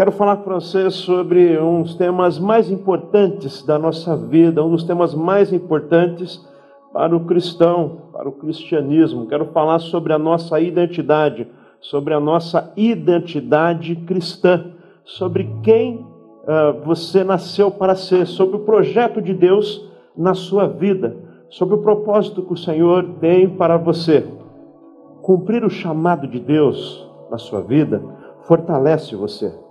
Quero falar com você sobre um dos temas mais importantes da nossa vida, um dos temas mais importantes para o cristão, para o cristianismo. Quero falar sobre a nossa identidade, sobre a nossa identidade cristã, sobre quem uh, você nasceu para ser, sobre o projeto de Deus na sua vida, sobre o propósito que o Senhor tem para você. Cumprir o chamado de Deus na sua vida fortalece você.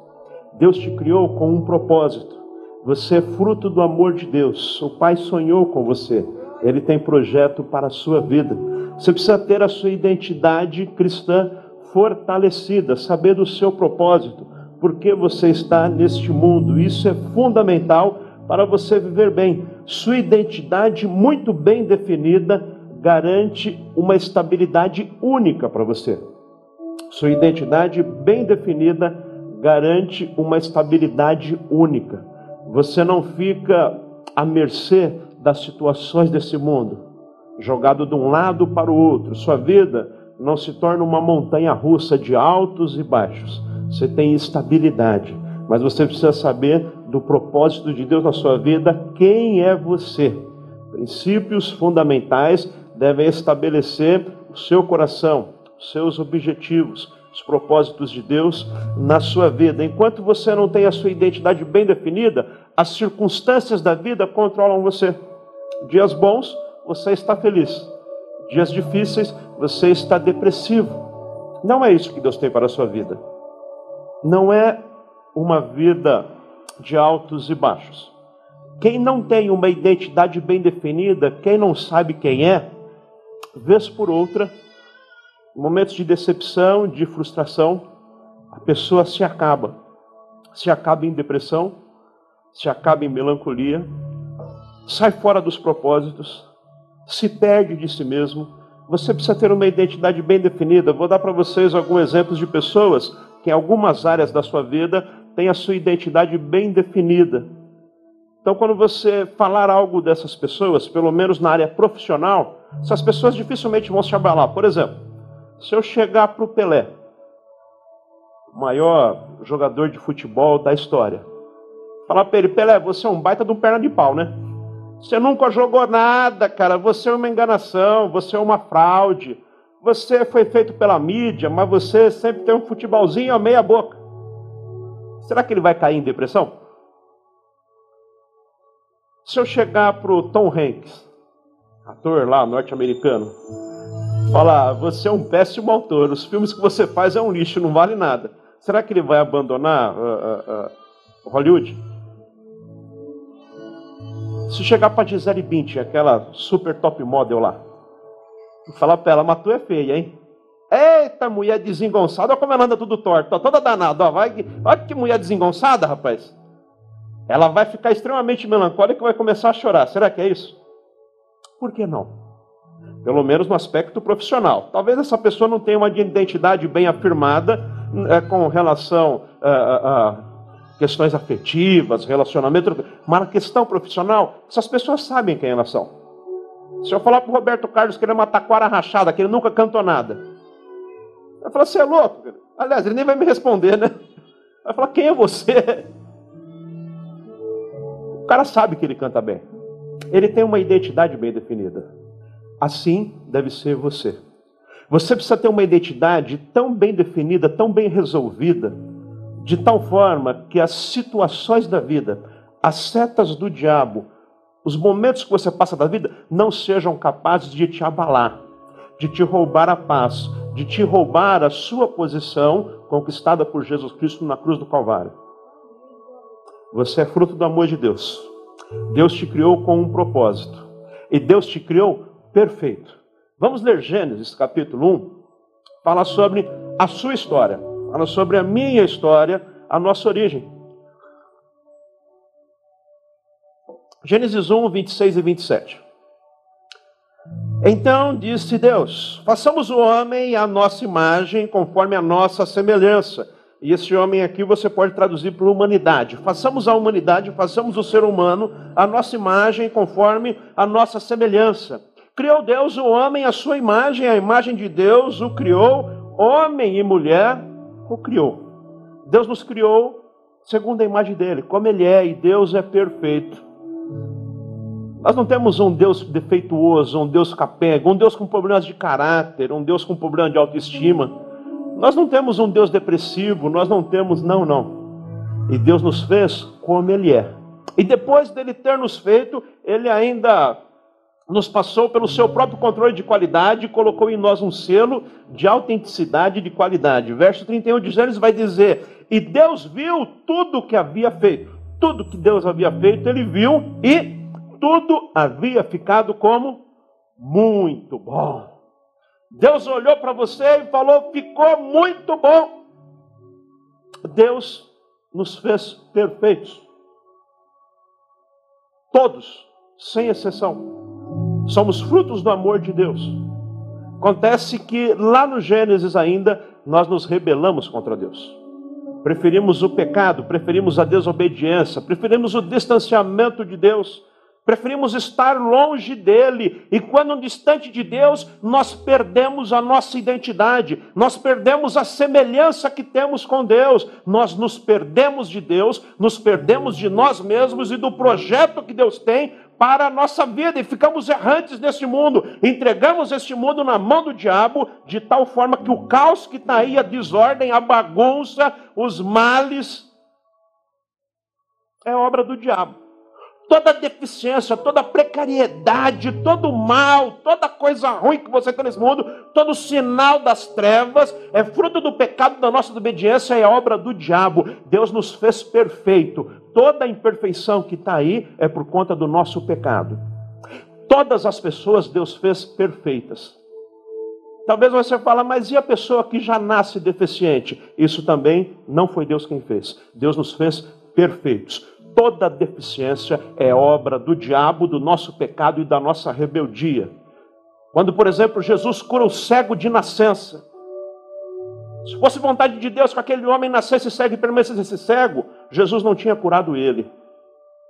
Deus te criou com um propósito. Você é fruto do amor de Deus. O Pai sonhou com você. Ele tem projeto para a sua vida. Você precisa ter a sua identidade cristã fortalecida, saber do seu propósito, por que você está neste mundo. Isso é fundamental para você viver bem. Sua identidade muito bem definida garante uma estabilidade única para você. Sua identidade bem definida garante uma estabilidade única. Você não fica à mercê das situações desse mundo, jogado de um lado para o outro. Sua vida não se torna uma montanha russa de altos e baixos. Você tem estabilidade, mas você precisa saber do propósito de Deus na sua vida, quem é você. Princípios fundamentais devem estabelecer o seu coração, os seus objetivos, os propósitos de Deus na sua vida. Enquanto você não tem a sua identidade bem definida, as circunstâncias da vida controlam você. Dias bons, você está feliz. Dias difíceis, você está depressivo. Não é isso que Deus tem para a sua vida. Não é uma vida de altos e baixos. Quem não tem uma identidade bem definida, quem não sabe quem é, vez por outra, momentos de decepção, de frustração, a pessoa se acaba. Se acaba em depressão, se acaba em melancolia, sai fora dos propósitos, se perde de si mesmo. Você precisa ter uma identidade bem definida. Vou dar para vocês alguns exemplos de pessoas que em algumas áreas da sua vida têm a sua identidade bem definida. Então, quando você falar algo dessas pessoas, pelo menos na área profissional, essas pessoas dificilmente vão se abalar. Por exemplo, se eu chegar para o Pelé, o maior jogador de futebol da história, falar para ele, Pelé, você é um baita de um perna de pau, né? Você nunca jogou nada, cara. Você é uma enganação, você é uma fraude. Você foi feito pela mídia, mas você sempre tem um futebolzinho a meia boca. Será que ele vai cair em depressão? Se eu chegar para o Tom Hanks, ator lá norte-americano, falar: Você é um péssimo autor, os filmes que você faz é um lixo, não vale nada. Será que ele vai abandonar uh, uh, Hollywood? Se chegar para Gisele Bündchen, aquela super top model lá, e falar para ela: Mas tu é feia, hein? Eita, mulher desengonçada, olha como ela anda tudo torta, toda danada. Vai, olha que mulher desengonçada, rapaz. Ela vai ficar extremamente melancólica e vai começar a chorar. Será que é isso? Por que não? Pelo menos no aspecto profissional. Talvez essa pessoa não tenha uma identidade bem afirmada é, com relação a, a, a, questões afetivas, relacionamento, mas na questão profissional, essas pessoas sabem quem elas são. Se eu falar para o Roberto Carlos que ele é uma taquara rachada, que ele nunca cantou nada, vai falar, você é louco? Aliás, ele nem vai me responder, né? Vai falar, quem é você? O cara sabe que ele canta bem. Ele tem uma identidade bem definida. Assim deve ser você. Você precisa ter uma identidade tão bem definida, tão bem resolvida, de tal forma que as situações da vida, as setas do diabo, os momentos que você passa da vida não sejam capazes de te abalar, de te roubar a paz, de te roubar a sua posição conquistada por Jesus Cristo na cruz do Calvário. Você é fruto do amor de Deus. Deus te criou com um propósito. E Deus te criou perfeito. Vamos ler Gênesis capítulo 1. Fala sobre a sua história. Fala sobre a minha história, a nossa origem. Gênesis 1, 26 e 27. Então disse Deus: façamos o homem à nossa imagem, conforme a nossa semelhança. E esse homem aqui você pode traduzir por humanidade. Façamos a humanidade, façamos o ser humano à nossa imagem, conforme a nossa semelhança. Criou Deus o homem à sua imagem, a imagem de Deus o criou, homem e mulher o criou. Deus nos criou segundo a imagem dele, como ele é, e Deus é perfeito. Nós não temos um Deus defeituoso, um Deus capenga, um Deus com problemas de caráter, um Deus com problema de autoestima. Nós não temos um Deus depressivo, nós não temos, não, não. E Deus nos fez como Ele é. E depois dele ter nos feito, Ele ainda nos passou pelo seu próprio controle de qualidade e colocou em nós um selo de autenticidade e de qualidade. Verso 31 de Gênesis vai dizer: E Deus viu tudo o que havia feito. Tudo que Deus havia feito, Ele viu e tudo havia ficado como muito bom. Deus olhou para você e falou: ficou muito bom. Deus nos fez perfeitos. Todos, sem exceção. Somos frutos do amor de Deus. Acontece que lá no Gênesis ainda nós nos rebelamos contra Deus. Preferimos o pecado, preferimos a desobediência, preferimos o distanciamento de Deus Preferimos estar longe dele, e quando distante de Deus, nós perdemos a nossa identidade, nós perdemos a semelhança que temos com Deus, nós nos perdemos de Deus, nos perdemos de nós mesmos e do projeto que Deus tem para a nossa vida e ficamos errantes neste mundo. Entregamos este mundo na mão do diabo, de tal forma que o caos que está aí, a desordem, a bagunça, os males, é obra do diabo toda deficiência, toda precariedade, todo mal, toda coisa ruim que você tem nesse mundo, todo sinal das trevas, é fruto do pecado da nossa desobediência, é obra do diabo. Deus nos fez perfeito. Toda a imperfeição que está aí é por conta do nosso pecado. Todas as pessoas Deus fez perfeitas. Talvez você fale, mas e a pessoa que já nasce deficiente? Isso também não foi Deus quem fez. Deus nos fez perfeitos toda deficiência é obra do diabo, do nosso pecado e da nossa rebeldia. Quando, por exemplo, Jesus cura o cego de nascença, se fosse vontade de Deus que aquele homem nascesse cego e permanecesse cego, Jesus não tinha curado ele.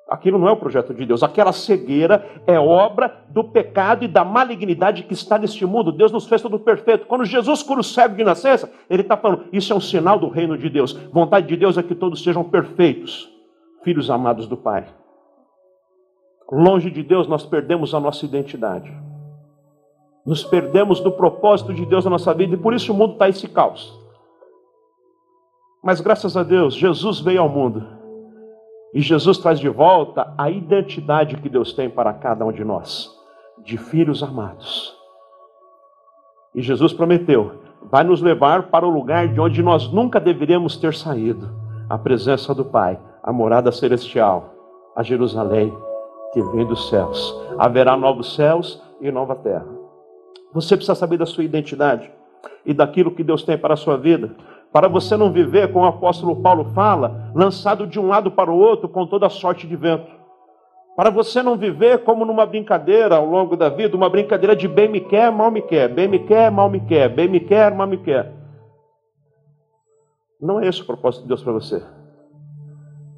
Aquilo não é o projeto de Deus. Aquela cegueira é obra do pecado e da malignidade que está neste mundo. Deus nos fez tudo perfeito. Quando Jesus cura o cego de nascença, Ele está falando: isso é um sinal do reino de Deus. Vontade de Deus é que todos sejam perfeitos filhos amados do Pai. Longe de Deus, nós perdemos a nossa identidade. Nos perdemos do propósito de Deus na nossa vida e por isso o mundo está esse caos. Mas graças a Deus, Jesus veio ao mundo e Jesus traz de volta a identidade que Deus tem para cada um de nós, de filhos amados. E Jesus prometeu: vai nos levar para o lugar de onde nós nunca deveríamos ter saído a presença do Pai a morada celestial, a Jerusalém que vem dos céus. Haverá novos céus e nova terra. Você precisa saber da sua identidade e daquilo que Deus tem para a sua vida, para você não viver, como o apóstolo Paulo fala, lançado de um lado para o outro com toda sorte de vento. Para você não viver como numa brincadeira ao longo da vida, uma brincadeira de bem me quer, mal me quer, bem me quer, mal me quer, bem me quer, mal me quer. Não é esse o propósito de Deus para você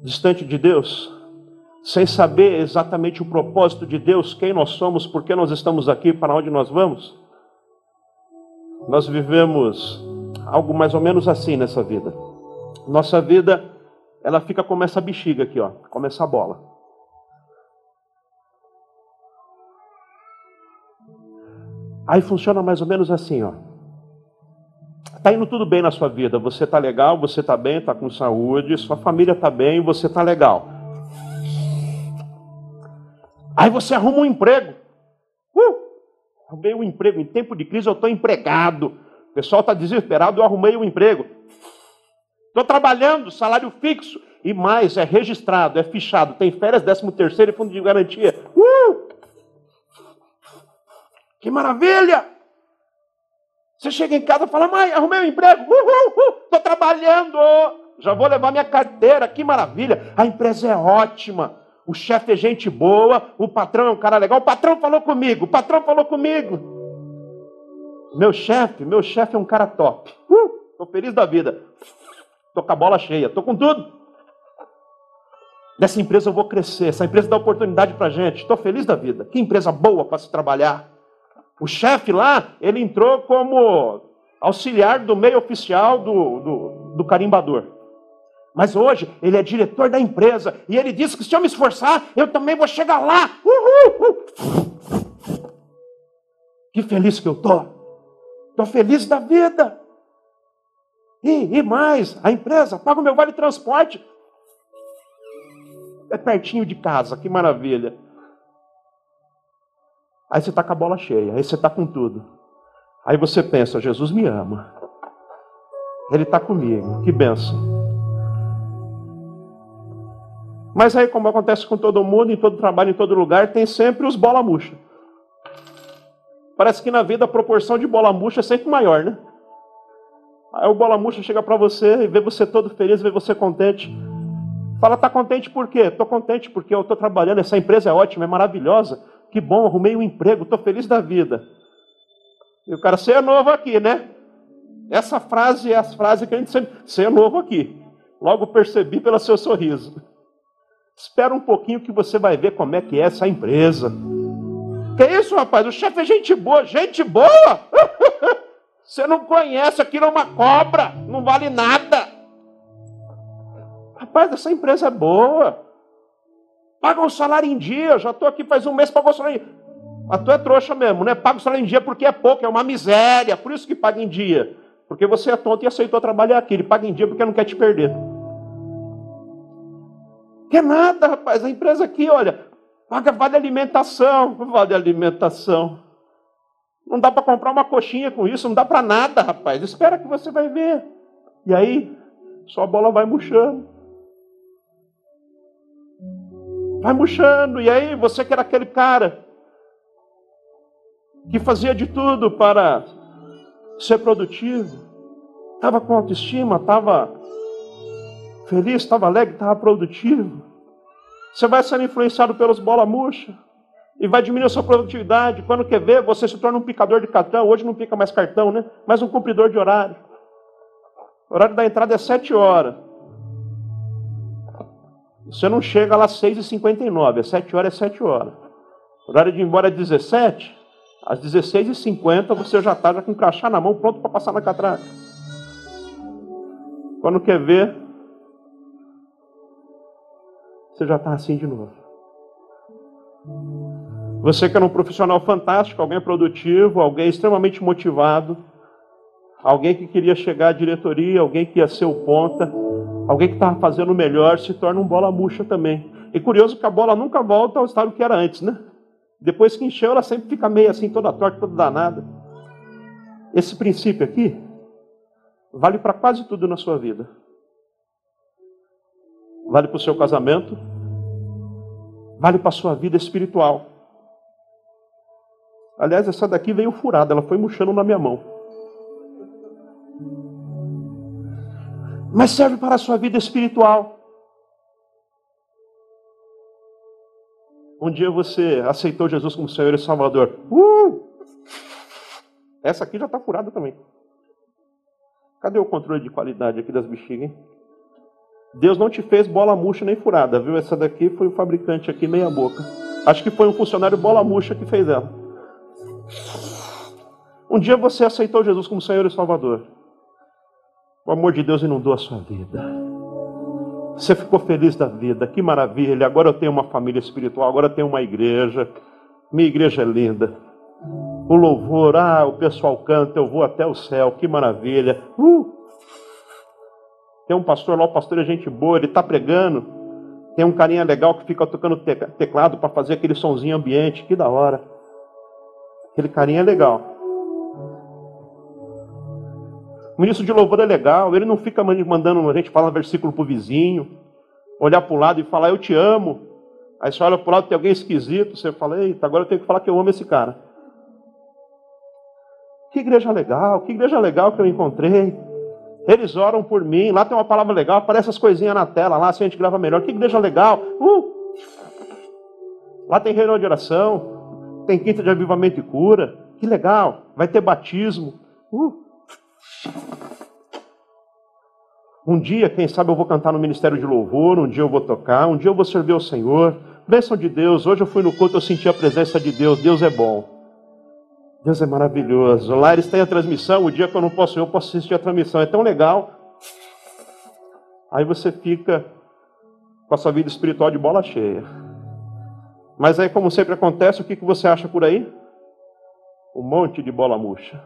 distante de Deus, sem saber exatamente o propósito de Deus, quem nós somos, por que nós estamos aqui, para onde nós vamos, nós vivemos algo mais ou menos assim nessa vida. Nossa vida, ela fica como essa bexiga aqui, ó, como essa bola. Aí funciona mais ou menos assim, ó. Está indo tudo bem na sua vida, você está legal, você está bem, está com saúde, sua família está bem, você está legal. Aí você arruma um emprego. Uh, arrumei um emprego. Em tempo de crise eu estou empregado. O pessoal está desesperado, eu arrumei um emprego. Estou trabalhando, salário fixo. E mais, é registrado, é fichado, tem férias, décimo terceiro e fundo de garantia. Uh! Que maravilha! Você chega em casa e fala, mãe, arrumei um emprego, estou trabalhando, já vou levar minha carteira, que maravilha. A empresa é ótima, o chefe é gente boa, o patrão é um cara legal, o patrão falou comigo, o patrão falou comigo. Meu chefe, meu chefe é um cara top. Estou uh, feliz da vida. Estou com a bola cheia, estou com tudo. Nessa empresa eu vou crescer, essa empresa dá oportunidade para gente. Estou feliz da vida. Que empresa boa para se trabalhar. O chefe lá, ele entrou como auxiliar do meio oficial do, do, do carimbador. Mas hoje ele é diretor da empresa e ele disse que se eu me esforçar, eu também vou chegar lá. Uhul! Que feliz que eu tô. Tô feliz da vida. E, e mais, a empresa paga o meu vale transporte. É pertinho de casa, que maravilha. Aí você está com a bola cheia, aí você está com tudo. Aí você pensa, Jesus me ama. Ele está comigo, que benção. Mas aí, como acontece com todo mundo, em todo trabalho, em todo lugar, tem sempre os bola murcha. Parece que na vida a proporção de bola murcha é sempre maior, né? Aí o bola murcha chega para você e vê você todo feliz, vê você contente. Fala, tá contente por quê? Tô contente porque eu tô trabalhando, essa empresa é ótima, é maravilhosa. Que bom, arrumei um emprego, tô feliz da vida. E o cara, você é novo aqui, né? Essa frase é a frase que a gente sempre. Você é novo aqui. Logo percebi pelo seu sorriso. Espera um pouquinho que você vai ver como é que é essa empresa. Que isso, rapaz? O chefe é gente boa, gente boa! Você não conhece, aquilo é uma cobra, não vale nada. Rapaz, essa empresa é boa. Paga um salário em dia, já estou aqui faz um mês, pagou o salário em dia. A tua é trouxa mesmo, né? Paga o salário em dia porque é pouco, é uma miséria, por isso que paga em dia. Porque você é tonto e aceitou trabalhar aqui. Ele paga em dia porque não quer te perder. Quer nada, rapaz. A empresa aqui, olha, paga vale alimentação. Vale alimentação. Não dá para comprar uma coxinha com isso, não dá para nada, rapaz. Espera que você vai ver. E aí, sua bola vai murchando. Vai murchando. E aí, você que era aquele cara que fazia de tudo para ser produtivo, estava com autoestima, estava feliz, estava alegre, estava produtivo. Você vai sendo influenciado pelos bola murcha e vai diminuir a sua produtividade. Quando quer ver, você se torna um picador de cartão. Hoje não pica mais cartão, né? Mas um cumpridor de horário. O horário da entrada é 7 horas. Você não chega lá às 6h59, às 7 horas é 7 horas. O horário de ir embora é 17, às 16h50 você já está com o crachá na mão, pronto para passar na catraca. Quando quer ver, você já está assim de novo. Você que era um profissional fantástico, alguém produtivo, alguém extremamente motivado, alguém que queria chegar à diretoria, alguém que ia ser o ponta, alguém que estava fazendo o melhor, se torna um bola murcha também. E curioso que a bola nunca volta ao estado que era antes, né? Depois que encheu, ela sempre fica meio assim, toda torta, toda danada. Esse princípio aqui vale para quase tudo na sua vida. Vale para o seu casamento, vale para a sua vida espiritual. Aliás, essa daqui veio furada, ela foi murchando na minha mão. Mas serve para a sua vida espiritual. Um dia você aceitou Jesus como Senhor e Salvador. Uh! Essa aqui já está furada também. Cadê o controle de qualidade aqui das bexigas, hein? Deus não te fez bola murcha nem furada, viu? Essa daqui foi o fabricante aqui, meia boca. Acho que foi um funcionário bola murcha que fez ela. Um dia você aceitou Jesus como Senhor e Salvador. O amor de Deus inundou a sua vida. Você ficou feliz da vida, que maravilha. Agora eu tenho uma família espiritual, agora eu tenho uma igreja. Minha igreja é linda. O louvor, ah, o pessoal canta, eu vou até o céu, que maravilha. Uh! Tem um pastor lá, o pastor é gente boa, ele está pregando. Tem um carinha legal que fica tocando teclado para fazer aquele sonzinho ambiente, que da hora. Aquele carinha é legal. O ministro de louvor é legal, ele não fica mandando a gente falar versículo para o vizinho, olhar para o lado e falar, eu te amo. Aí você olha para o lado tem alguém esquisito, você fala, eita, agora eu tenho que falar que eu amo esse cara. Que igreja legal, que igreja legal que eu encontrei. Eles oram por mim, lá tem uma palavra legal, aparece as coisinhas na tela, lá assim a gente grava melhor. Que igreja legal. Uh! Lá tem reunião de oração, tem quinta de avivamento e cura. Que legal. Vai ter batismo. Uh. Um dia, quem sabe, eu vou cantar no ministério de louvor. Um dia eu vou tocar. Um dia eu vou servir ao Senhor. Bênção de Deus. Hoje eu fui no culto, eu senti a presença de Deus. Deus é bom. Deus é maravilhoso. Lá eles têm a transmissão. O dia que eu não posso eu posso assistir a transmissão. É tão legal. Aí você fica com a sua vida espiritual de bola cheia. Mas aí, como sempre acontece, o que, que você acha por aí? Um monte de bola murcha.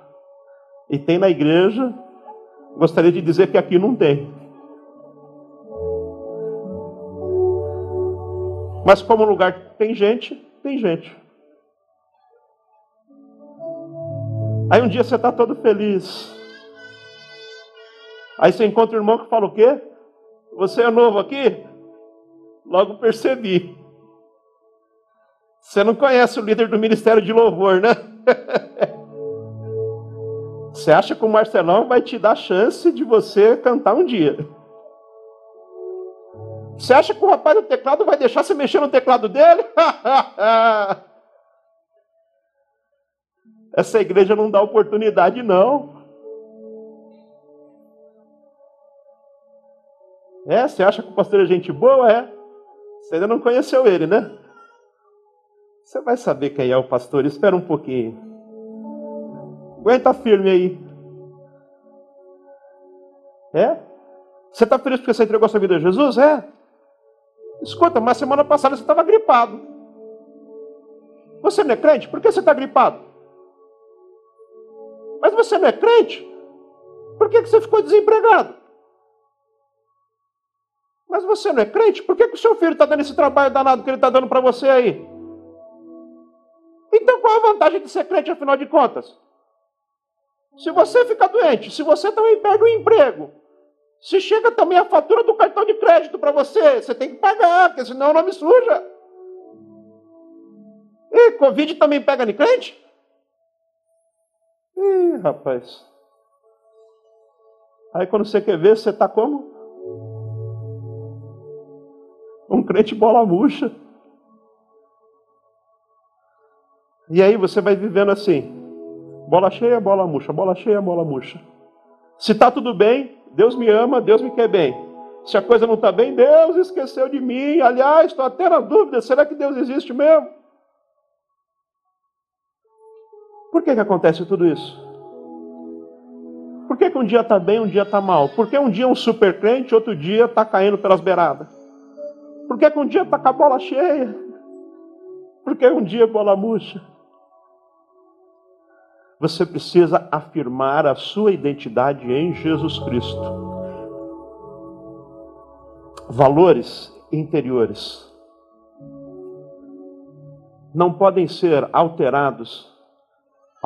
E tem na igreja, gostaria de dizer que aqui não tem. Mas como lugar tem gente, tem gente. Aí um dia você está todo feliz. Aí você encontra um irmão que fala o quê? Você é novo aqui? Logo percebi. Você não conhece o líder do Ministério de Louvor, né? Você acha que o Marcelão vai te dar chance de você cantar um dia? Você acha que o rapaz do teclado vai deixar você mexer no teclado dele? Essa igreja não dá oportunidade, não. É, você acha que o pastor é gente boa? É. Você ainda não conheceu ele, né? Você vai saber quem é o pastor. Espera um pouquinho. Aguenta firme aí. É? Você está feliz porque você entregou sua vida a Jesus? É. Escuta, mas semana passada você estava gripado. Você não é crente? Por que você está gripado? Mas você não é crente? Por que, que você ficou desempregado? Mas você não é crente? Por que, que o seu filho está dando esse trabalho danado que ele está dando para você aí? Então qual a vantagem de ser crente, afinal de contas? Se você ficar doente, se você também perde o emprego, se chega também a fatura do cartão de crédito para você, você tem que pagar, porque senão o nome suja. E Covid também pega de crente? Ih, rapaz. Aí quando você quer ver, você está como? Um crente bola murcha. E aí você vai vivendo assim. Bola cheia, bola murcha, bola cheia, bola murcha. Se está tudo bem, Deus me ama, Deus me quer bem. Se a coisa não está bem, Deus esqueceu de mim. Aliás, estou até na dúvida: será que Deus existe mesmo? Por que, que acontece tudo isso? Por que, que um dia está bem, um dia está mal? Por que um dia é um super crente, outro dia está caindo pelas beiradas? Por que, que um dia está com a bola cheia? Por que um dia é bola murcha? Você precisa afirmar a sua identidade em Jesus Cristo. Valores interiores não podem ser alterados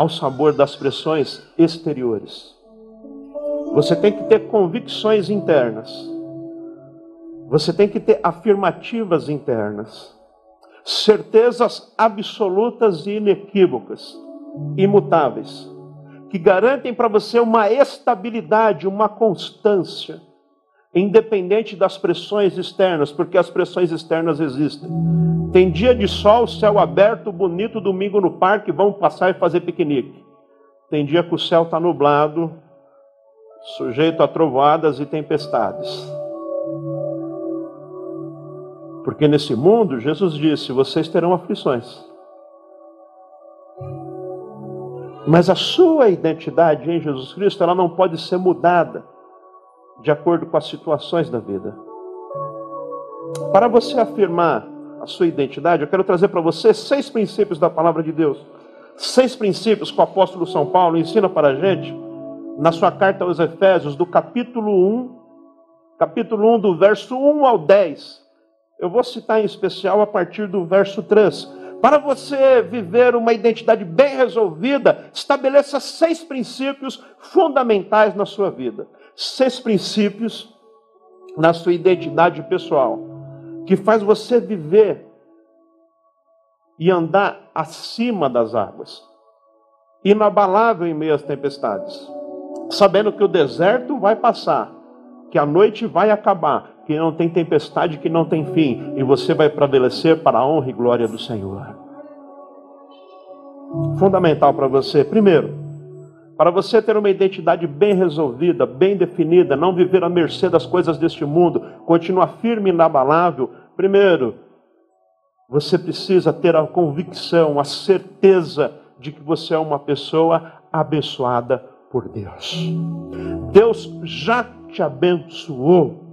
ao sabor das pressões exteriores. Você tem que ter convicções internas. Você tem que ter afirmativas internas. Certezas absolutas e inequívocas, imutáveis, que garantem para você uma estabilidade, uma constância, independente das pressões externas, porque as pressões externas existem. Tem dia de sol, céu aberto, bonito, domingo no parque, vamos passar e fazer piquenique. Tem dia que o céu está nublado, sujeito a trovoadas e tempestades. Porque nesse mundo, Jesus disse: vocês terão aflições. Mas a sua identidade em Jesus Cristo, ela não pode ser mudada de acordo com as situações da vida. Para você afirmar a sua identidade, eu quero trazer para você seis princípios da palavra de Deus. Seis princípios que o apóstolo São Paulo ensina para a gente na sua carta aos Efésios, do capítulo 1, capítulo 1, do verso 1 ao 10. Eu vou citar em especial a partir do verso 3. Para você viver uma identidade bem resolvida, estabeleça seis princípios fundamentais na sua vida. Seis princípios na sua identidade pessoal que faz você viver e andar acima das águas, inabalável em meio às tempestades, sabendo que o deserto vai passar, que a noite vai acabar, que não tem tempestade, que não tem fim, e você vai prevalecer para a honra e glória do Senhor. Fundamental para você, primeiro, para você ter uma identidade bem resolvida, bem definida, não viver à mercê das coisas deste mundo, continuar firme e inabalável, primeiro, você precisa ter a convicção, a certeza de que você é uma pessoa abençoada por Deus. Deus já te abençoou.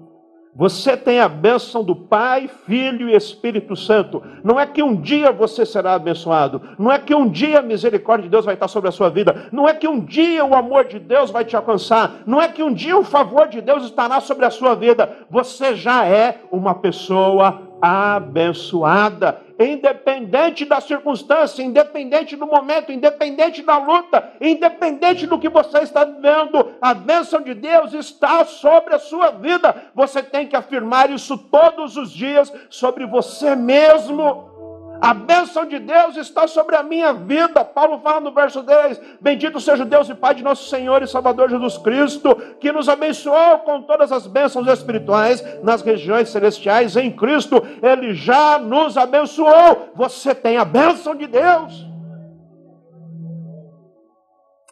Você tem a bênção do Pai, Filho e Espírito Santo. Não é que um dia você será abençoado. Não é que um dia a misericórdia de Deus vai estar sobre a sua vida. Não é que um dia o amor de Deus vai te alcançar. Não é que um dia o favor de Deus estará sobre a sua vida. Você já é uma pessoa abençoada independente da circunstância, independente do momento, independente da luta, independente do que você está vivendo, a bênção de Deus está sobre a sua vida. Você tem que afirmar isso todos os dias sobre você mesmo. A bênção de Deus está sobre a minha vida. Paulo fala no verso 10: Bendito seja o Deus e Pai de nosso Senhor e Salvador Jesus Cristo, que nos abençoou com todas as bênçãos espirituais nas regiões celestiais em Cristo. Ele já nos abençoou. Você tem a bênção de Deus.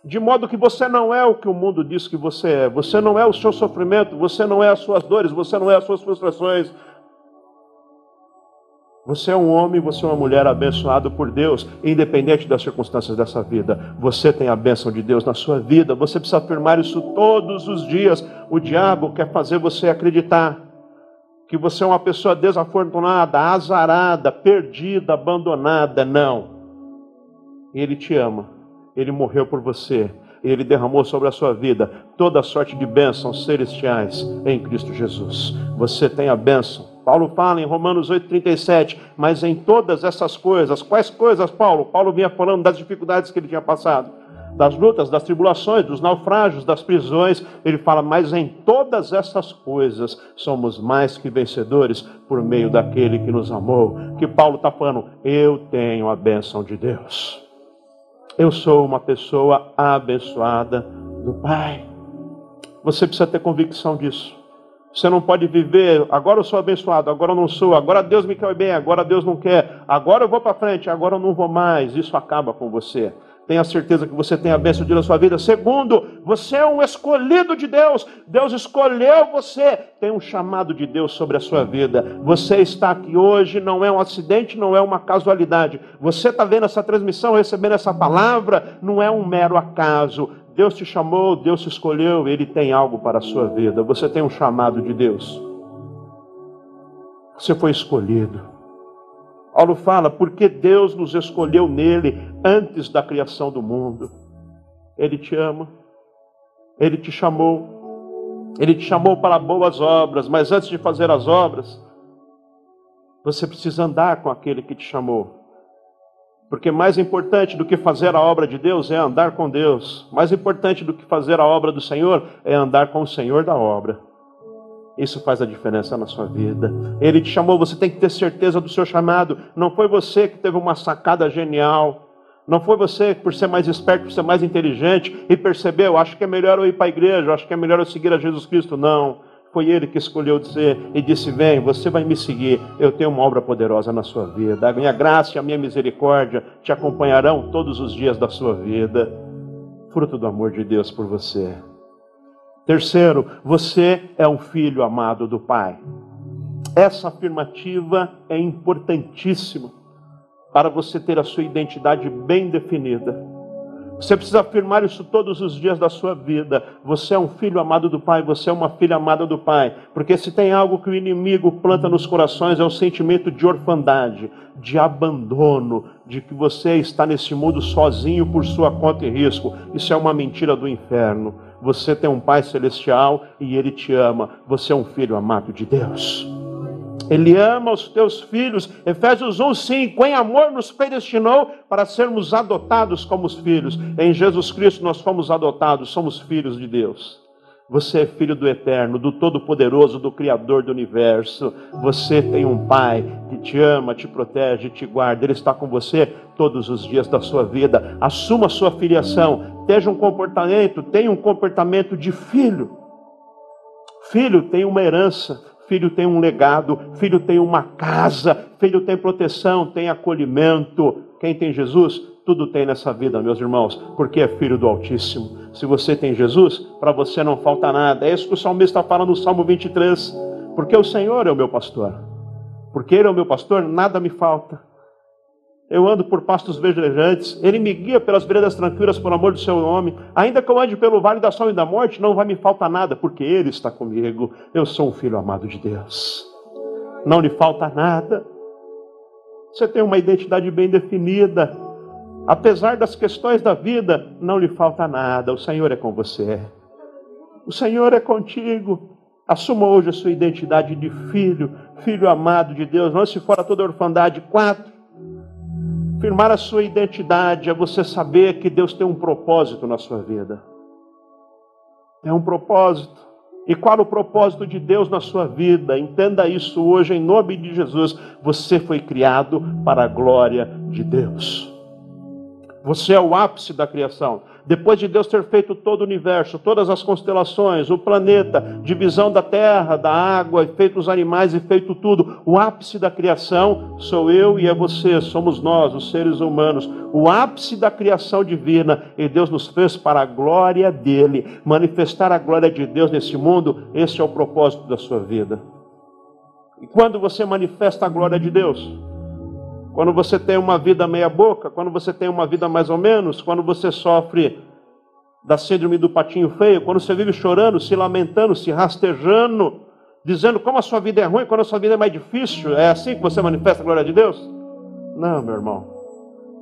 De modo que você não é o que o mundo diz que você é. Você não é o seu sofrimento, você não é as suas dores, você não é as suas frustrações, você é um homem, você é uma mulher abençoado por Deus, independente das circunstâncias dessa vida. Você tem a bênção de Deus na sua vida. Você precisa afirmar isso todos os dias. O diabo quer fazer você acreditar que você é uma pessoa desafortunada, azarada, perdida, abandonada. Não. Ele te ama. Ele morreu por você. Ele derramou sobre a sua vida toda sorte de bênçãos celestiais em Cristo Jesus. Você tem a bênção Paulo fala em Romanos 8,37, mas em todas essas coisas, quais coisas, Paulo? Paulo vinha falando das dificuldades que ele tinha passado, das lutas, das tribulações, dos naufrágios, das prisões. Ele fala, mas em todas essas coisas somos mais que vencedores por meio daquele que nos amou. Que Paulo está falando, eu tenho a bênção de Deus. Eu sou uma pessoa abençoada do Pai. Você precisa ter convicção disso. Você não pode viver, agora eu sou abençoado, agora eu não sou, agora Deus me quer bem, agora Deus não quer, agora eu vou para frente, agora eu não vou mais. Isso acaba com você. Tenha certeza que você tem a bênção de Deus na sua vida. Segundo, você é um escolhido de Deus. Deus escolheu você. Tem um chamado de Deus sobre a sua vida. Você está aqui hoje, não é um acidente, não é uma casualidade. Você está vendo essa transmissão, recebendo essa palavra, não é um mero acaso. Deus te chamou, Deus te escolheu, Ele tem algo para a sua vida. Você tem um chamado de Deus. Você foi escolhido. Paulo fala, porque Deus nos escolheu nele antes da criação do mundo. Ele te ama, Ele te chamou, Ele te chamou para boas obras, mas antes de fazer as obras, você precisa andar com aquele que te chamou. Porque mais importante do que fazer a obra de Deus é andar com Deus. Mais importante do que fazer a obra do Senhor é andar com o Senhor da obra. Isso faz a diferença na sua vida. Ele te chamou, você tem que ter certeza do seu chamado. Não foi você que teve uma sacada genial. Não foi você, por ser mais esperto, por ser mais inteligente, e percebeu, acho que é melhor eu ir para a igreja, acho que é melhor eu seguir a Jesus Cristo. Não. Foi ele que escolheu dizer e disse: Vem, você vai me seguir. Eu tenho uma obra poderosa na sua vida. A minha graça e a minha misericórdia te acompanharão todos os dias da sua vida. Fruto do amor de Deus por você. Terceiro, você é um filho amado do Pai. Essa afirmativa é importantíssima para você ter a sua identidade bem definida. Você precisa afirmar isso todos os dias da sua vida. Você é um filho amado do Pai, você é uma filha amada do Pai. Porque se tem algo que o inimigo planta nos corações é o sentimento de orfandade, de abandono, de que você está nesse mundo sozinho por sua conta e risco. Isso é uma mentira do inferno. Você tem um Pai celestial e ele te ama. Você é um filho amado de Deus. Ele ama os teus filhos. Efésios 1, 5. Em amor nos predestinou para sermos adotados como os filhos. Em Jesus Cristo nós fomos adotados, somos filhos de Deus. Você é filho do Eterno, do Todo-Poderoso, do Criador do Universo. Você tem um Pai que te ama, te protege, te guarda. Ele está com você todos os dias da sua vida. Assuma a sua filiação. Tenha um comportamento, tenha um comportamento de filho. Filho tem uma herança, filho tem um legado, filho tem uma casa, filho tem proteção, tem acolhimento. Quem tem Jesus, tudo tem nessa vida, meus irmãos, porque é filho do Altíssimo. Se você tem Jesus, para você não falta nada. É isso que o salmista fala no Salmo 23. Porque o Senhor é o meu pastor. Porque Ele é o meu pastor, nada me falta. Eu ando por pastos verdejantes, Ele me guia pelas veredas tranquilas por amor do seu nome. Ainda que eu ande pelo vale da sombra e da morte, não vai me faltar nada, porque Ele está comigo. Eu sou um filho amado de Deus. Não lhe falta nada. Você tem uma identidade bem definida. Apesar das questões da vida, não lhe falta nada. O Senhor é com você. O Senhor é contigo. Assuma hoje a sua identidade de filho, filho amado de Deus. Se fora toda a orfandade. Quatro. Firmar a sua identidade é você saber que Deus tem um propósito na sua vida. Tem um propósito. E qual o propósito de Deus na sua vida? Entenda isso hoje em nome de Jesus. Você foi criado para a glória de Deus. Você é o ápice da criação. Depois de Deus ter feito todo o universo, todas as constelações, o planeta, divisão da terra, da água, feito os animais e feito tudo, o ápice da criação sou eu e é você, somos nós, os seres humanos. O ápice da criação divina e Deus nos fez para a glória dele. Manifestar a glória de Deus nesse mundo, esse é o propósito da sua vida. E quando você manifesta a glória de Deus? Quando você tem uma vida meia-boca, quando você tem uma vida mais ou menos, quando você sofre da síndrome do patinho feio, quando você vive chorando, se lamentando, se rastejando, dizendo como a sua vida é ruim, quando a sua vida é mais difícil, é assim que você manifesta a glória de Deus? Não, meu irmão.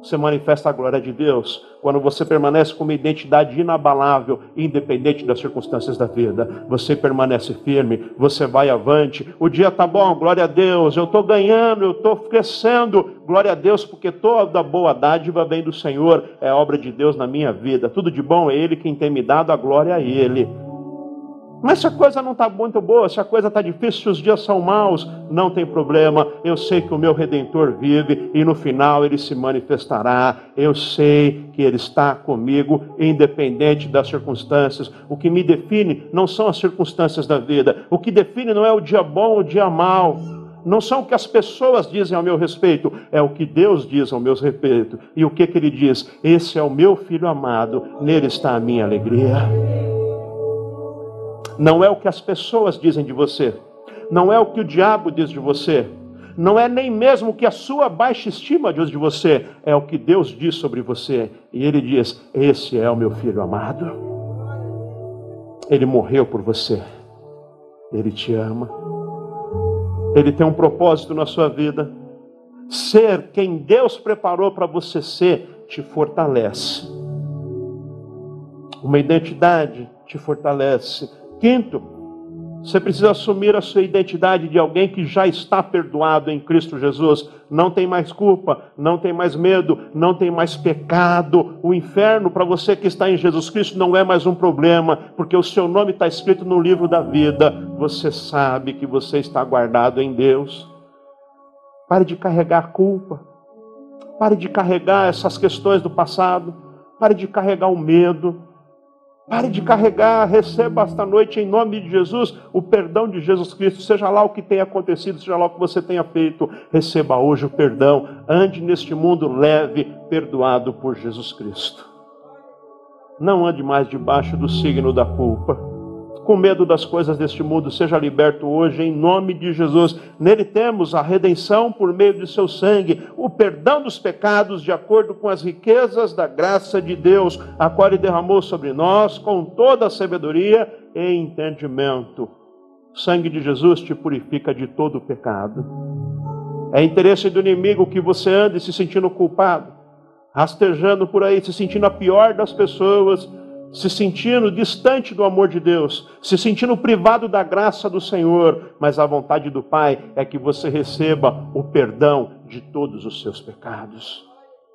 Você manifesta a glória de Deus quando você permanece com uma identidade inabalável, independente das circunstâncias da vida. Você permanece firme, você vai avante. O dia está bom, glória a Deus. Eu estou ganhando, eu estou crescendo, glória a Deus, porque toda boa dádiva vem do Senhor, é obra de Deus na minha vida. Tudo de bom é Ele quem tem me dado a glória a Ele. Mas se a coisa não está muito boa, se a coisa está difícil, se os dias são maus, não tem problema. Eu sei que o meu redentor vive e no final ele se manifestará. Eu sei que ele está comigo, independente das circunstâncias. O que me define não são as circunstâncias da vida. O que define não é o dia bom ou o dia mau. Não são o que as pessoas dizem ao meu respeito, é o que Deus diz ao meu respeito. E o que, que ele diz? Esse é o meu filho amado, nele está a minha alegria não é o que as pessoas dizem de você, não é o que o diabo diz de você, não é nem mesmo o que a sua baixa estima diz de você, é o que Deus diz sobre você. E Ele diz: Esse é o meu filho amado. Ele morreu por você, Ele te ama, Ele tem um propósito na sua vida. Ser quem Deus preparou para você ser te fortalece. Uma identidade te fortalece Quinto, você precisa assumir a sua identidade de alguém que já está perdoado em Cristo Jesus. Não tem mais culpa, não tem mais medo, não tem mais pecado. O inferno, para você que está em Jesus Cristo, não é mais um problema, porque o seu nome está escrito no livro da vida. Você sabe que você está guardado em Deus. Pare de carregar culpa. Pare de carregar essas questões do passado. Pare de carregar o medo. Pare de carregar, receba esta noite em nome de Jesus o perdão de Jesus Cristo, seja lá o que tenha acontecido, seja lá o que você tenha feito, receba hoje o perdão. Ande neste mundo leve, perdoado por Jesus Cristo. Não ande mais debaixo do signo da culpa com medo das coisas deste mundo, seja liberto hoje em nome de Jesus. Nele temos a redenção por meio de seu sangue, o perdão dos pecados de acordo com as riquezas da graça de Deus, a qual ele derramou sobre nós com toda a sabedoria e entendimento. O sangue de Jesus te purifica de todo o pecado. É interesse do inimigo que você ande se sentindo culpado, rastejando por aí, se sentindo a pior das pessoas se sentindo distante do amor de Deus, se sentindo privado da graça do Senhor, mas a vontade do Pai é que você receba o perdão de todos os seus pecados.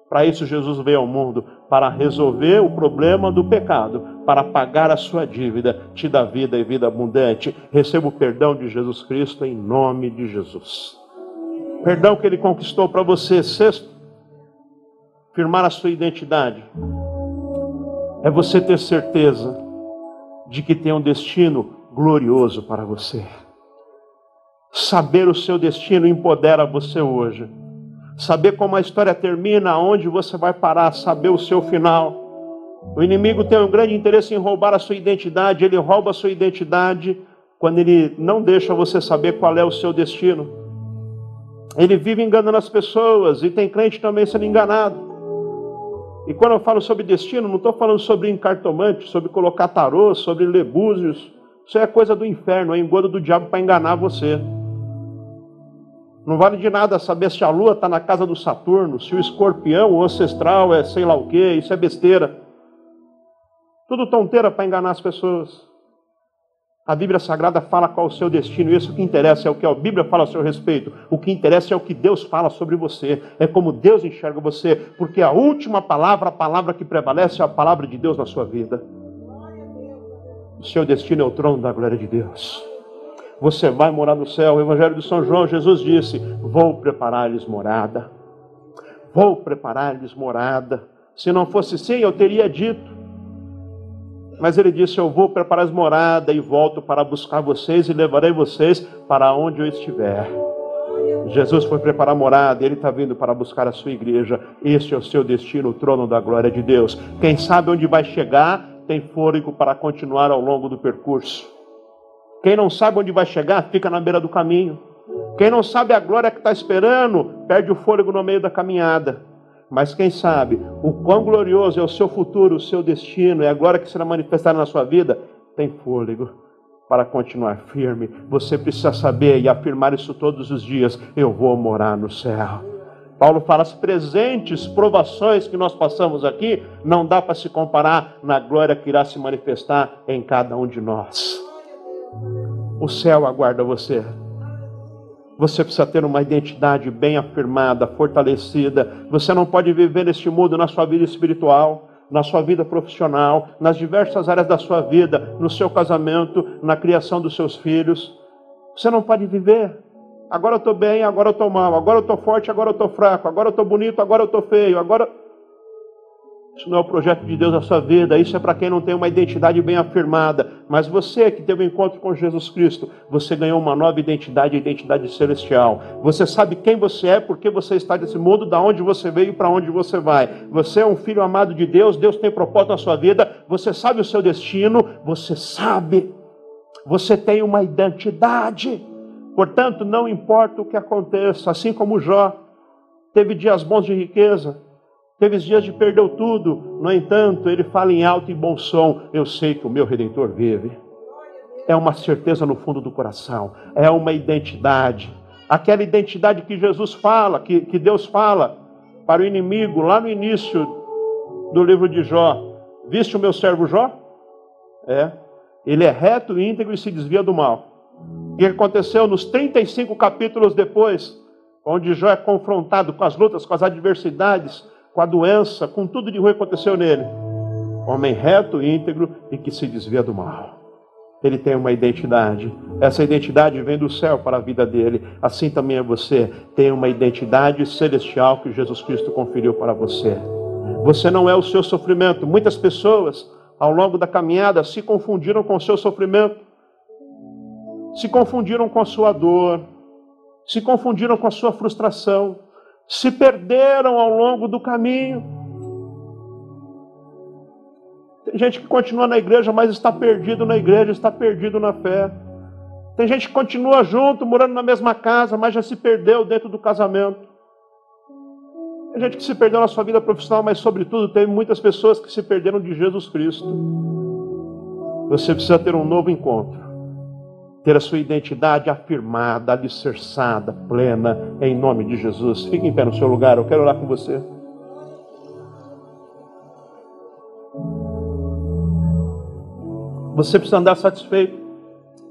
Para isso, Jesus veio ao mundo para resolver o problema do pecado, para pagar a sua dívida, te dar vida e vida abundante. Receba o perdão de Jesus Cristo em nome de Jesus. Perdão que Ele conquistou para você. Sexto, firmar a sua identidade é você ter certeza de que tem um destino glorioso para você. Saber o seu destino empodera você hoje. Saber como a história termina, aonde você vai parar, saber o seu final. O inimigo tem um grande interesse em roubar a sua identidade, ele rouba a sua identidade quando ele não deixa você saber qual é o seu destino. Ele vive enganando as pessoas e tem crente também sendo enganado. E quando eu falo sobre destino, não estou falando sobre encartomante, sobre colocar tarô, sobre lebúzios. Isso é coisa do inferno, é engodo do diabo para enganar você. Não vale de nada saber se a lua está na casa do Saturno, se o escorpião, o ancestral é sei lá o que, isso é besteira. Tudo tonteira para enganar as pessoas. A Bíblia Sagrada fala qual é o seu destino, isso que interessa é o que a Bíblia fala a seu respeito. O que interessa é o que Deus fala sobre você, é como Deus enxerga você, porque a última palavra, a palavra que prevalece, é a palavra de Deus na sua vida. O seu destino é o trono da glória de Deus. Você vai morar no céu. O Evangelho de São João, Jesus disse: Vou preparar-lhes morada. Vou preparar-lhes morada. Se não fosse assim, eu teria dito. Mas ele disse: Eu vou preparar as moradas e volto para buscar vocês e levarei vocês para onde eu estiver. Jesus foi preparar morada, ele está vindo para buscar a sua igreja. Este é o seu destino, o trono da glória de Deus. Quem sabe onde vai chegar, tem fôlego para continuar ao longo do percurso. Quem não sabe onde vai chegar, fica na beira do caminho. Quem não sabe a glória que está esperando, perde o fôlego no meio da caminhada. Mas quem sabe o quão glorioso é o seu futuro, o seu destino, é a glória que será manifestada na sua vida, tem fôlego para continuar firme. Você precisa saber e afirmar isso todos os dias: eu vou morar no céu. Paulo fala: as presentes provações que nós passamos aqui não dá para se comparar na glória que irá se manifestar em cada um de nós. O céu aguarda você. Você precisa ter uma identidade bem afirmada, fortalecida. Você não pode viver neste mundo na sua vida espiritual, na sua vida profissional, nas diversas áreas da sua vida, no seu casamento, na criação dos seus filhos. Você não pode viver. Agora eu estou bem, agora eu estou mal, agora eu estou forte, agora eu estou fraco, agora eu estou bonito, agora eu estou feio, agora. Isso não é o projeto de Deus na sua vida, isso é para quem não tem uma identidade bem afirmada. Mas você que teve um encontro com Jesus Cristo, você ganhou uma nova identidade, a identidade celestial. Você sabe quem você é, porque você está nesse mundo, da onde você veio e para onde você vai. Você é um filho amado de Deus, Deus tem propósito na sua vida, você sabe o seu destino, você sabe. Você tem uma identidade. Portanto, não importa o que aconteça, assim como Jó teve dias bons de riqueza, Teve dias de perdeu tudo, no entanto, ele fala em alto e bom som: Eu sei que o meu redentor vive. É uma certeza no fundo do coração, é uma identidade. Aquela identidade que Jesus fala, que, que Deus fala para o inimigo lá no início do livro de Jó: Viste o meu servo Jó? É. Ele é reto, íntegro e se desvia do mal. O que aconteceu nos 35 capítulos depois, onde Jó é confrontado com as lutas, com as adversidades, com a doença, com tudo de ruim que aconteceu nele. Homem reto, íntegro e que se desvia do mal. Ele tem uma identidade. Essa identidade vem do céu para a vida dele. Assim também é você. Tem uma identidade celestial que Jesus Cristo conferiu para você. Você não é o seu sofrimento. Muitas pessoas, ao longo da caminhada, se confundiram com o seu sofrimento, se confundiram com a sua dor, se confundiram com a sua frustração se perderam ao longo do caminho. Tem gente que continua na igreja, mas está perdido na igreja, está perdido na fé. Tem gente que continua junto, morando na mesma casa, mas já se perdeu dentro do casamento. Tem gente que se perdeu na sua vida profissional, mas, sobretudo, tem muitas pessoas que se perderam de Jesus Cristo. Você precisa ter um novo encontro ter a sua identidade afirmada, alicerçada, plena, em nome de Jesus. Fique em pé no seu lugar, eu quero orar com você. Você precisa andar satisfeito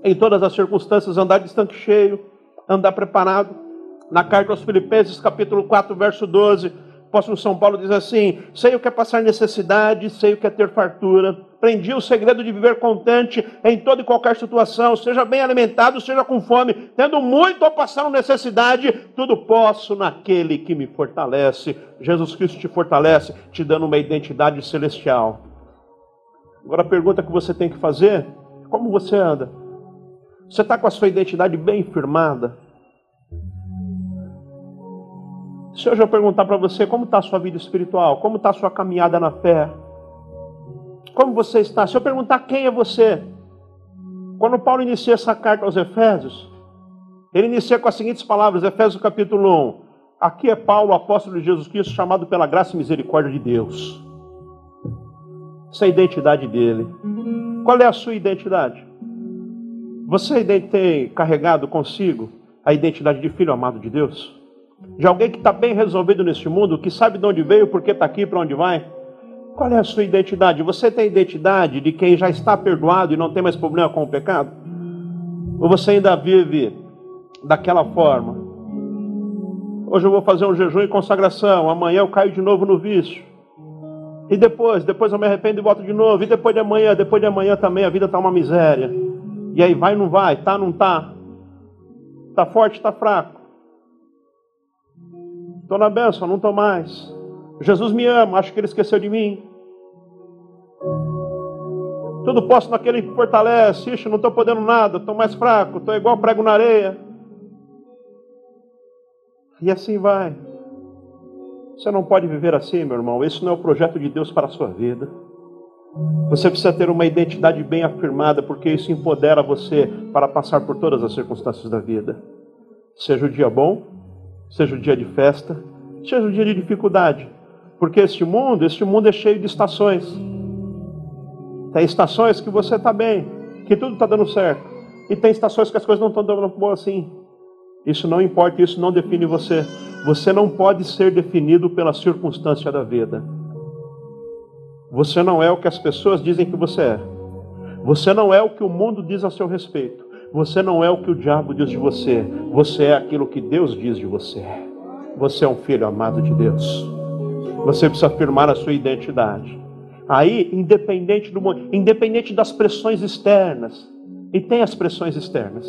em todas as circunstâncias, andar de estanque cheio, andar preparado. Na carta aos Filipenses, capítulo 4, verso 12, o apóstolo São Paulo diz assim: sei o que é passar necessidade, sei o que é ter fartura. Aprendi o segredo de viver contente em toda e qualquer situação, seja bem alimentado, seja com fome, tendo muito ou passando necessidade, tudo posso naquele que me fortalece. Jesus Cristo te fortalece, te dando uma identidade celestial. Agora a pergunta que você tem que fazer: como você anda? Você está com a sua identidade bem firmada? Se hoje eu perguntar para você como está a sua vida espiritual, como está a sua caminhada na fé, como você está? Se eu perguntar quem é você, quando Paulo inicia essa carta aos Efésios, Ele inicia com as seguintes palavras, Efésios capítulo 1. Aqui é Paulo, apóstolo de Jesus Cristo, chamado pela graça e misericórdia de Deus. Essa é a identidade dele. Qual é a sua identidade? Você tem carregado consigo a identidade de filho amado de Deus? De alguém que está bem resolvido neste mundo, que sabe de onde veio, por que está aqui, para onde vai? Qual é a sua identidade? Você tem a identidade de quem já está perdoado e não tem mais problema com o pecado? Ou você ainda vive daquela forma? Hoje eu vou fazer um jejum e consagração, amanhã eu caio de novo no vício. E depois, depois eu me arrependo e volto de novo. E depois de amanhã, depois de amanhã também a vida está uma miséria. E aí vai, não vai, tá, não tá. Tá forte, tá fraco. Estou na bênção, não estou mais. Jesus me ama, acho que ele esqueceu de mim. Tudo posso naquele que fortalece. Ixi, não estou podendo nada, estou mais fraco, estou igual prego na areia. E assim vai. Você não pode viver assim, meu irmão. Esse não é o projeto de Deus para a sua vida. Você precisa ter uma identidade bem afirmada, porque isso empodera você para passar por todas as circunstâncias da vida. Seja o dia bom, seja o dia de festa, seja o dia de dificuldade. Porque este mundo, este mundo é cheio de estações. Tem estações que você está bem, que tudo está dando certo. E tem estações que as coisas não estão dando bom assim. Isso não importa, isso não define você. Você não pode ser definido pela circunstância da vida. Você não é o que as pessoas dizem que você é. Você não é o que o mundo diz a seu respeito. Você não é o que o diabo diz de você. Você é aquilo que Deus diz de você. Você é um filho amado de Deus. Você precisa afirmar a sua identidade. Aí, independente do independente das pressões externas, e tem as pressões externas,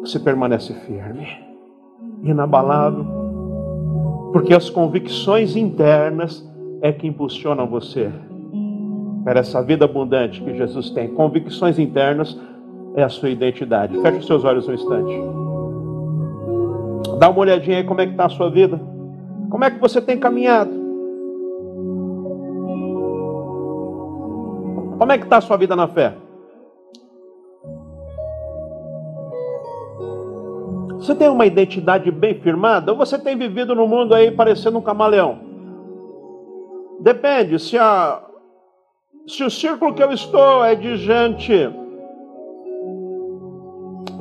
você permanece firme, inabalável, porque as convicções internas é que impulsionam você para essa vida abundante que Jesus tem. Convicções internas é a sua identidade. Feche os seus olhos um instante. Dá uma olhadinha aí como é que está a sua vida. Como é que você tem caminhado? Como é que está a sua vida na fé? Você tem uma identidade bem firmada ou você tem vivido no mundo aí parecendo um camaleão? Depende, se, a, se o círculo que eu estou é de gente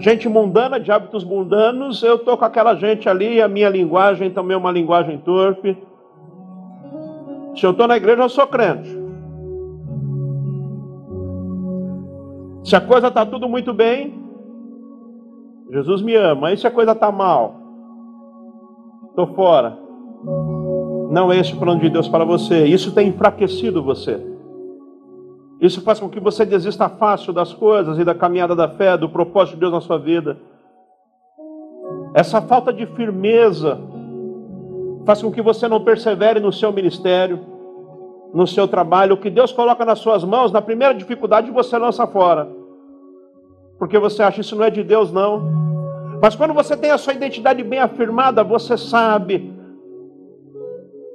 gente mundana, de hábitos mundanos, eu estou com aquela gente ali, a minha linguagem também é uma linguagem torpe. Se eu estou na igreja, eu sou crente. Se a coisa está tudo muito bem, Jesus me ama. E se a coisa está mal, estou fora. Não é esse o plano de Deus para você. Isso tem enfraquecido você. Isso faz com que você desista fácil das coisas e da caminhada da fé, do propósito de Deus na sua vida. Essa falta de firmeza faz com que você não persevere no seu ministério, no seu trabalho. O que Deus coloca nas suas mãos, na primeira dificuldade você lança fora. Porque você acha isso não é de Deus, não. Mas quando você tem a sua identidade bem afirmada, você sabe.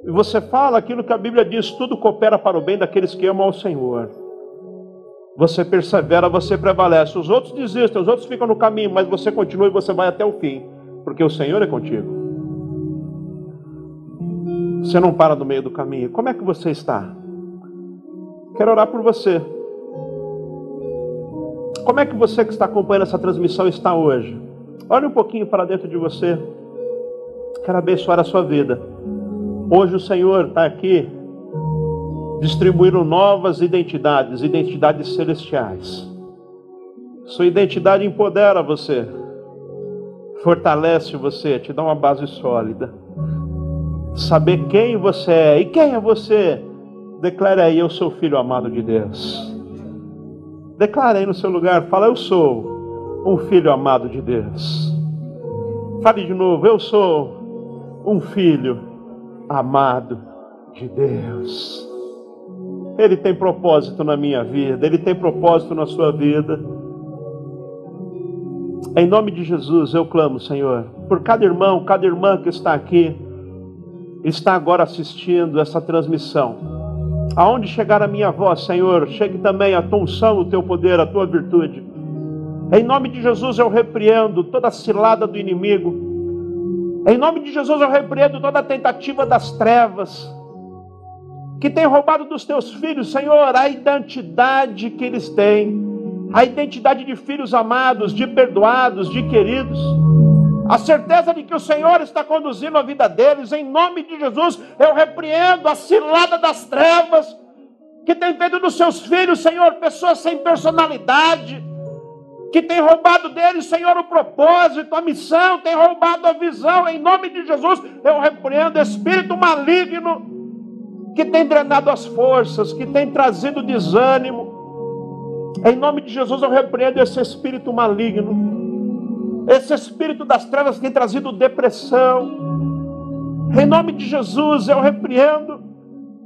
E você fala aquilo que a Bíblia diz: tudo coopera para o bem daqueles que amam ao Senhor você persevera, você prevalece. Os outros desistem, os outros ficam no caminho, mas você continua e você vai até o fim, porque o Senhor é contigo. Você não para no meio do caminho. Como é que você está? Quero orar por você. Como é que você que está acompanhando essa transmissão está hoje? Olhe um pouquinho para dentro de você. Quero abençoar a sua vida. Hoje o Senhor está aqui distribuíram novas identidades, identidades celestiais. Sua identidade empodera você, fortalece você, te dá uma base sólida. Saber quem você é e quem é você, declare aí: Eu sou filho amado de Deus. Declare aí no seu lugar, fala: Eu sou um filho amado de Deus. Fale de novo: Eu sou um filho amado de Deus. Ele tem propósito na minha vida, Ele tem propósito na sua vida. Em nome de Jesus eu clamo, Senhor, por cada irmão, cada irmã que está aqui, está agora assistindo essa transmissão. Aonde chegar a minha voz, Senhor, chegue também a tua unção, o teu poder, a tua virtude. Em nome de Jesus eu repreendo toda cilada do inimigo. Em nome de Jesus eu repreendo toda tentativa das trevas que tem roubado dos teus filhos, Senhor, a identidade que eles têm, a identidade de filhos amados, de perdoados, de queridos, a certeza de que o Senhor está conduzindo a vida deles, em nome de Jesus, eu repreendo a cilada das trevas que tem feito dos seus filhos, Senhor, pessoas sem personalidade, que tem roubado deles, Senhor, o propósito, a missão, tem roubado a visão, em nome de Jesus, eu repreendo espírito maligno que tem drenado as forças, que tem trazido desânimo. Em nome de Jesus eu repreendo esse espírito maligno, esse espírito das trevas que tem trazido depressão. Em nome de Jesus eu repreendo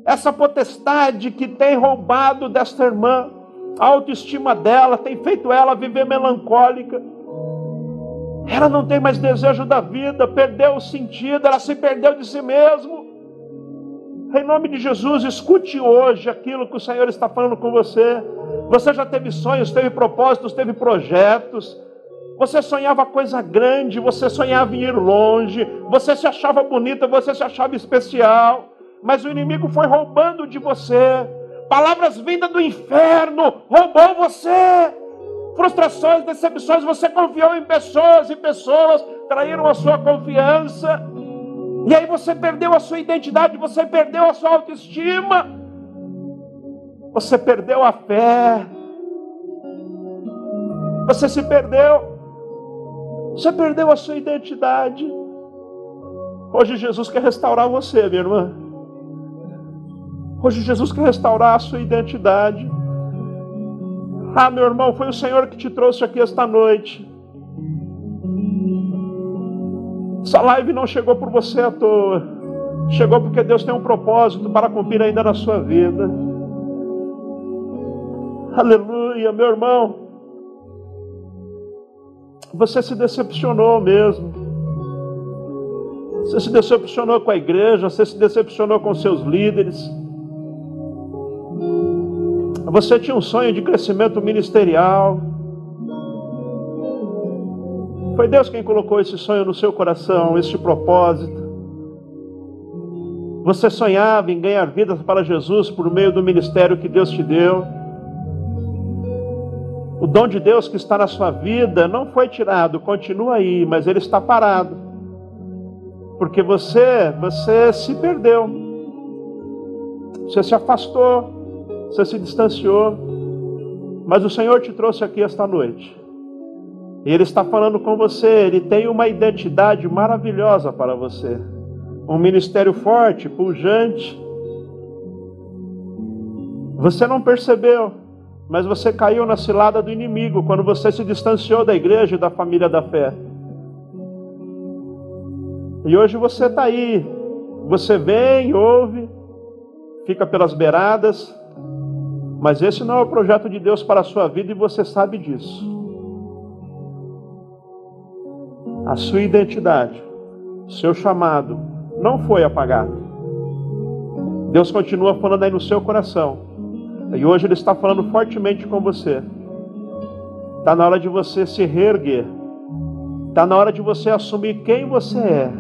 essa potestade que tem roubado desta irmã a autoestima dela, tem feito ela viver melancólica. Ela não tem mais desejo da vida, perdeu o sentido, ela se perdeu de si mesmo. Em nome de Jesus, escute hoje aquilo que o Senhor está falando com você. Você já teve sonhos, teve propósitos, teve projetos. Você sonhava coisa grande, você sonhava em ir longe, você se achava bonita, você se achava especial, mas o inimigo foi roubando de você. Palavras vindas do inferno roubou você. Frustrações, decepções, você confiou em pessoas e pessoas traíram a sua confiança. E aí você perdeu a sua identidade, você perdeu a sua autoestima, você perdeu a fé, você se perdeu, você perdeu a sua identidade. Hoje Jesus quer restaurar você, minha irmã. Hoje Jesus quer restaurar a sua identidade. Ah, meu irmão, foi o Senhor que te trouxe aqui esta noite. Essa live não chegou por você à toa. Chegou porque Deus tem um propósito para cumprir ainda na sua vida. Aleluia, meu irmão. Você se decepcionou mesmo. Você se decepcionou com a igreja, você se decepcionou com seus líderes. Você tinha um sonho de crescimento ministerial. Foi Deus quem colocou esse sonho no seu coração, esse propósito. Você sonhava em ganhar vidas para Jesus por meio do ministério que Deus te deu. O dom de Deus que está na sua vida não foi tirado, continua aí, mas ele está parado. Porque você, você se perdeu. Você se afastou, você se distanciou. Mas o Senhor te trouxe aqui esta noite Ele está falando com você, Ele tem uma identidade maravilhosa para você. Um ministério forte, pujante. Você não percebeu, mas você caiu na cilada do inimigo quando você se distanciou da igreja e da família da fé. E hoje você está aí. Você vem, ouve, fica pelas beiradas, mas esse não é o projeto de Deus para a sua vida e você sabe disso. A sua identidade, seu chamado não foi apagado. Deus continua falando aí no seu coração. E hoje Ele está falando fortemente com você. Está na hora de você se reerguer. Está na hora de você assumir quem você é.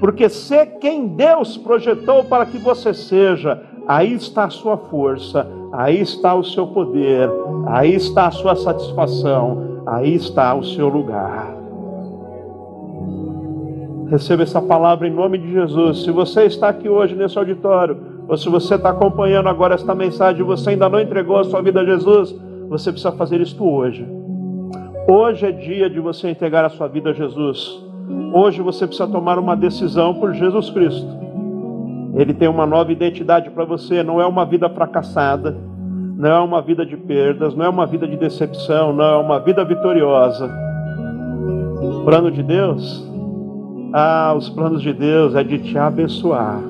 Porque ser quem Deus projetou para que você seja, aí está a sua força, aí está o seu poder, aí está a sua satisfação, aí está o seu lugar. Receba essa palavra em nome de Jesus. Se você está aqui hoje nesse auditório, ou se você está acompanhando agora esta mensagem e você ainda não entregou a sua vida a Jesus, você precisa fazer isto hoje. Hoje é dia de você entregar a sua vida a Jesus. Hoje você precisa tomar uma decisão por Jesus Cristo. Ele tem uma nova identidade para você, não é uma vida fracassada, não é uma vida de perdas, não é uma vida de decepção, não é uma vida vitoriosa. O plano de Deus ah, os planos de Deus é de te abençoar.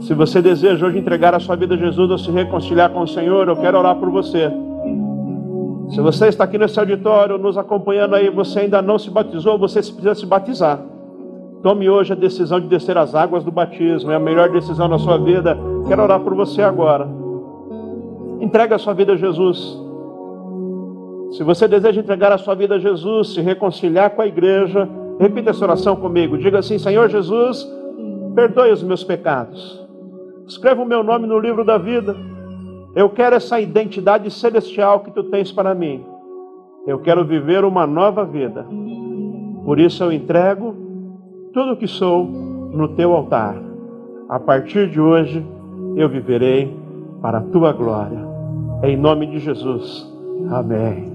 Se você deseja hoje entregar a sua vida a Jesus ou se reconciliar com o Senhor, eu quero orar por você. Se você está aqui nesse auditório nos acompanhando aí, você ainda não se batizou, você precisa se batizar. Tome hoje a decisão de descer as águas do batismo, é a melhor decisão na sua vida. Quero orar por você agora. Entregue a sua vida a Jesus. Se você deseja entregar a sua vida a Jesus, se reconciliar com a igreja, repita essa oração comigo. Diga assim: Senhor Jesus, perdoe os meus pecados. Escreva o meu nome no livro da vida. Eu quero essa identidade celestial que tu tens para mim. Eu quero viver uma nova vida. Por isso eu entrego tudo o que sou no teu altar. A partir de hoje eu viverei para a tua glória. Em nome de Jesus. Amém.